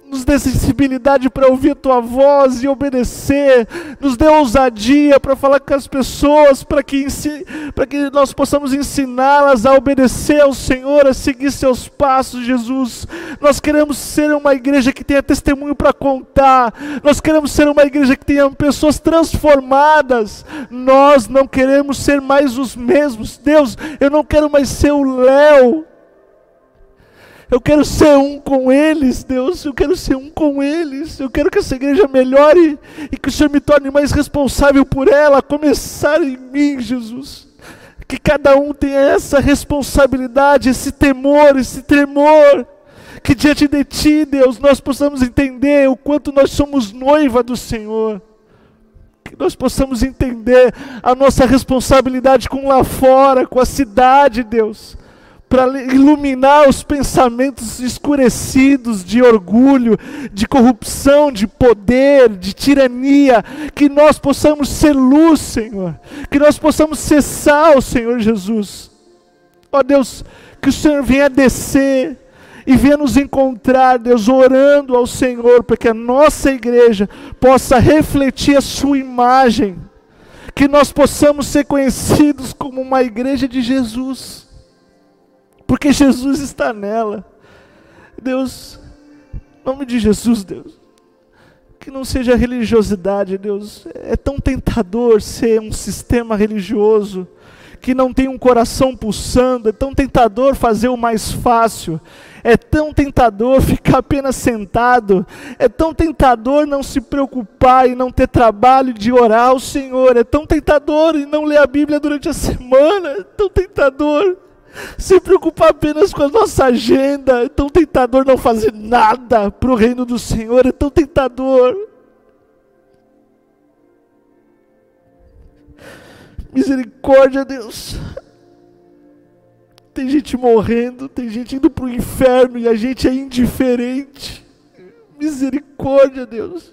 nos dê sensibilidade para ouvir a tua voz e obedecer, nos dê ousadia para falar com as pessoas, para que, para que nós possamos ensiná-las a obedecer ao Senhor, a seguir seus passos, Jesus. Nós queremos ser uma igreja que tenha testemunho para contar, nós queremos ser uma igreja que tenha pessoas transformadas, nós não queremos ser mais os mesmos. Deus, eu não quero mais ser o Léo eu quero ser um com eles, Deus. Eu quero ser um com eles. Eu quero que essa igreja melhore e que o Senhor me torne mais responsável por ela, a começar em mim, Jesus. Que cada um tenha essa responsabilidade, esse temor, esse tremor. Que diante de Ti, Deus, nós possamos entender o quanto nós somos noiva do Senhor. Que nós possamos entender a nossa responsabilidade com lá fora, com a cidade, Deus para iluminar os pensamentos escurecidos de orgulho, de corrupção, de poder, de tirania, que nós possamos ser luz, Senhor, que nós possamos ser sal, Senhor Jesus. Ó Deus, que o Senhor venha descer e venha nos encontrar, Deus, orando ao Senhor, para que a nossa igreja possa refletir a Sua imagem, que nós possamos ser conhecidos como uma igreja de Jesus porque Jesus está nela. Deus, em nome de Jesus, Deus, que não seja religiosidade, Deus. É tão tentador ser um sistema religioso que não tem um coração pulsando, é tão tentador fazer o mais fácil, é tão tentador ficar apenas sentado, é tão tentador não se preocupar e não ter trabalho de orar ao Senhor, é tão tentador e não ler a Bíblia durante a semana, é tão tentador se preocupar apenas com a nossa agenda, é tão tentador não fazer nada para o reino do Senhor, é tão tentador. Misericórdia, Deus. Tem gente morrendo, tem gente indo para o inferno e a gente é indiferente. Misericórdia, Deus.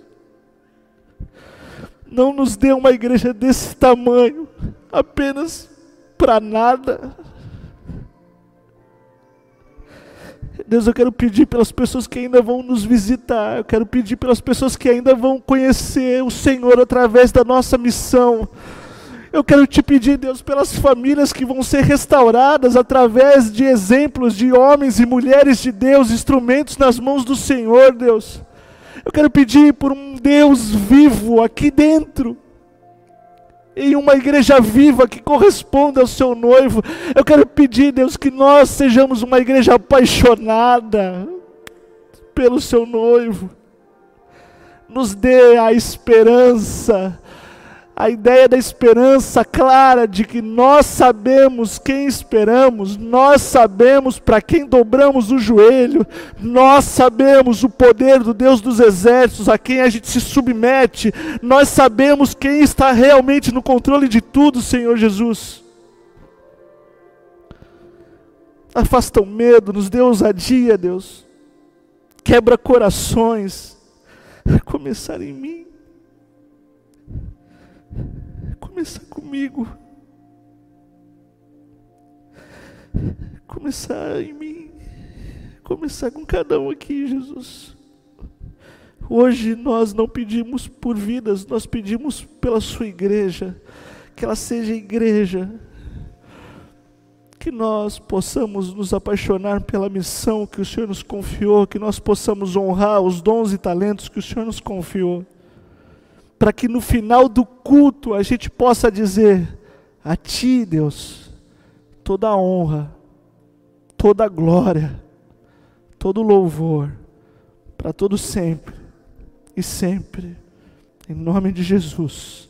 Não nos dê uma igreja desse tamanho, apenas para nada. Deus, eu quero pedir pelas pessoas que ainda vão nos visitar, eu quero pedir pelas pessoas que ainda vão conhecer o Senhor através da nossa missão. Eu quero te pedir, Deus, pelas famílias que vão ser restauradas através de exemplos de homens e mulheres de Deus, instrumentos nas mãos do Senhor, Deus. Eu quero pedir por um Deus vivo aqui dentro, em uma igreja viva que corresponda ao seu noivo. Eu quero pedir, Deus, que nós sejamos uma igreja apaixonada pelo seu noivo. Nos dê a esperança a ideia da esperança clara de que nós sabemos quem esperamos, nós sabemos para quem dobramos o joelho, nós sabemos o poder do Deus dos exércitos a quem a gente se submete, nós sabemos quem está realmente no controle de tudo, Senhor Jesus. Afasta o medo, nos dê ousadia, Deus. Quebra corações. Começar em mim começar comigo. Começar em mim. Começar com cada um aqui, Jesus. Hoje nós não pedimos por vidas, nós pedimos pela sua igreja, que ela seja igreja, que nós possamos nos apaixonar pela missão que o Senhor nos confiou, que nós possamos honrar os dons e talentos que o Senhor nos confiou para que no final do culto a gente possa dizer: A Ti, Deus, toda a honra, toda a glória, todo o louvor, para todo sempre e sempre, em nome de Jesus.